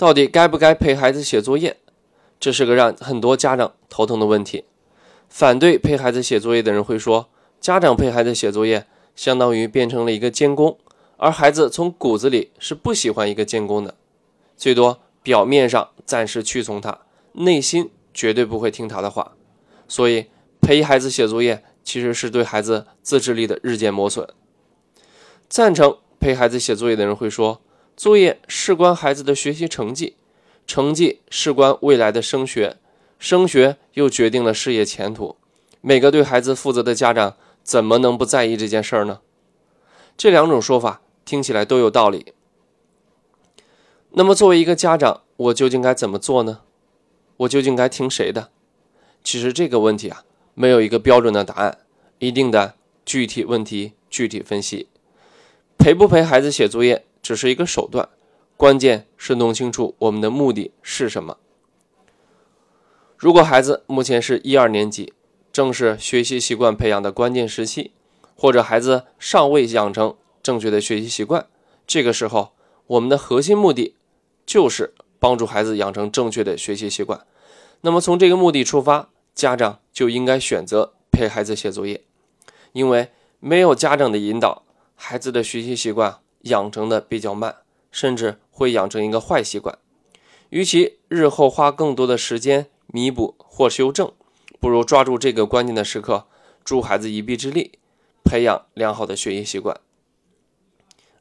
到底该不该陪孩子写作业？这是个让很多家长头疼的问题。反对陪孩子写作业的人会说，家长陪孩子写作业，相当于变成了一个监工，而孩子从骨子里是不喜欢一个监工的，最多表面上暂时屈从他，内心绝对不会听他的话。所以陪孩子写作业，其实是对孩子自制力的日渐磨损。赞成陪孩子写作业的人会说。作业事关孩子的学习成绩，成绩事关未来的升学，升学又决定了事业前途。每个对孩子负责的家长怎么能不在意这件事儿呢？这两种说法听起来都有道理。那么，作为一个家长，我究竟该怎么做呢？我究竟该听谁的？其实这个问题啊，没有一个标准的答案，一定的具体问题具体分析。陪不陪孩子写作业？只是一个手段，关键是弄清楚我们的目的是什么。如果孩子目前是一二年级，正是学习习惯培养的关键时期，或者孩子尚未养成正确的学习习惯，这个时候我们的核心目的就是帮助孩子养成正确的学习习惯。那么从这个目的出发，家长就应该选择陪孩子写作业，因为没有家长的引导，孩子的学习习惯。养成的比较慢，甚至会养成一个坏习惯。与其日后花更多的时间弥补或修正，不如抓住这个关键的时刻，助孩子一臂之力，培养良好的学习习惯。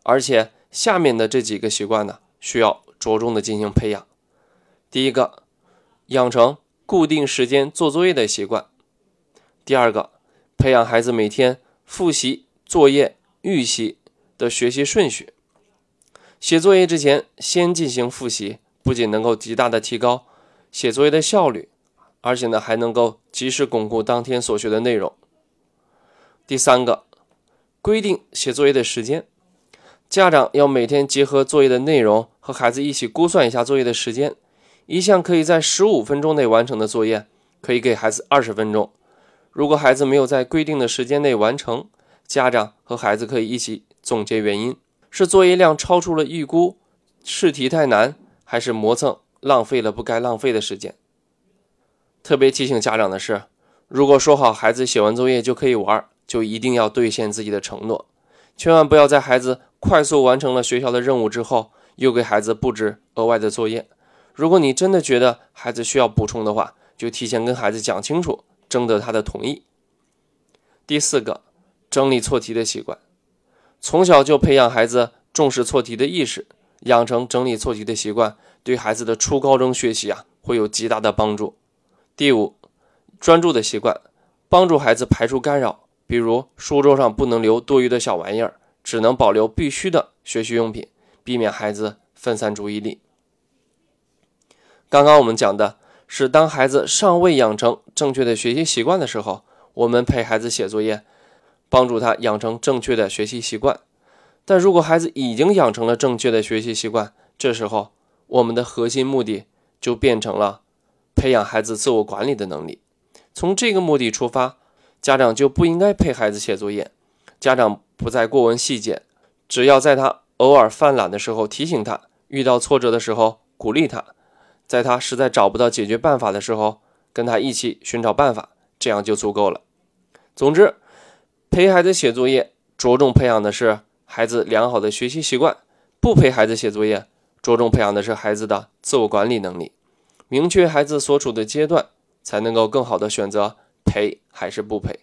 而且下面的这几个习惯呢，需要着重的进行培养。第一个，养成固定时间做作业的习惯；第二个，培养孩子每天复习作业预习。的学习顺序，写作业之前先进行复习，不仅能够极大的提高写作业的效率，而且呢还能够及时巩固当天所学的内容。第三个，规定写作业的时间，家长要每天结合作业的内容和孩子一起估算一下作业的时间，一项可以在十五分钟内完成的作业，可以给孩子二十分钟。如果孩子没有在规定的时间内完成，家长和孩子可以一起。总结原因是作业量超出了预估，试题太难，还是磨蹭浪费了不该浪费的时间？特别提醒家长的是，如果说好孩子写完作业就可以玩，就一定要兑现自己的承诺，千万不要在孩子快速完成了学校的任务之后，又给孩子布置额外的作业。如果你真的觉得孩子需要补充的话，就提前跟孩子讲清楚，征得他的同意。第四个，整理错题的习惯。从小就培养孩子重视错题的意识，养成整理错题的习惯，对孩子的初高中学习啊会有极大的帮助。第五，专注的习惯，帮助孩子排除干扰，比如书桌上不能留多余的小玩意儿，只能保留必须的学习用品，避免孩子分散注意力。刚刚我们讲的是，当孩子尚未养成正确的学习习惯的时候，我们陪孩子写作业。帮助他养成正确的学习习惯，但如果孩子已经养成了正确的学习习惯，这时候我们的核心目的就变成了培养孩子自我管理的能力。从这个目的出发，家长就不应该陪孩子写作业。家长不再过问细节，只要在他偶尔犯懒的时候提醒他，遇到挫折的时候鼓励他，在他实在找不到解决办法的时候，跟他一起寻找办法，这样就足够了。总之。陪孩子写作业，着重培养的是孩子良好的学习习惯；不陪孩子写作业，着重培养的是孩子的自我管理能力。明确孩子所处的阶段，才能够更好的选择陪还是不陪。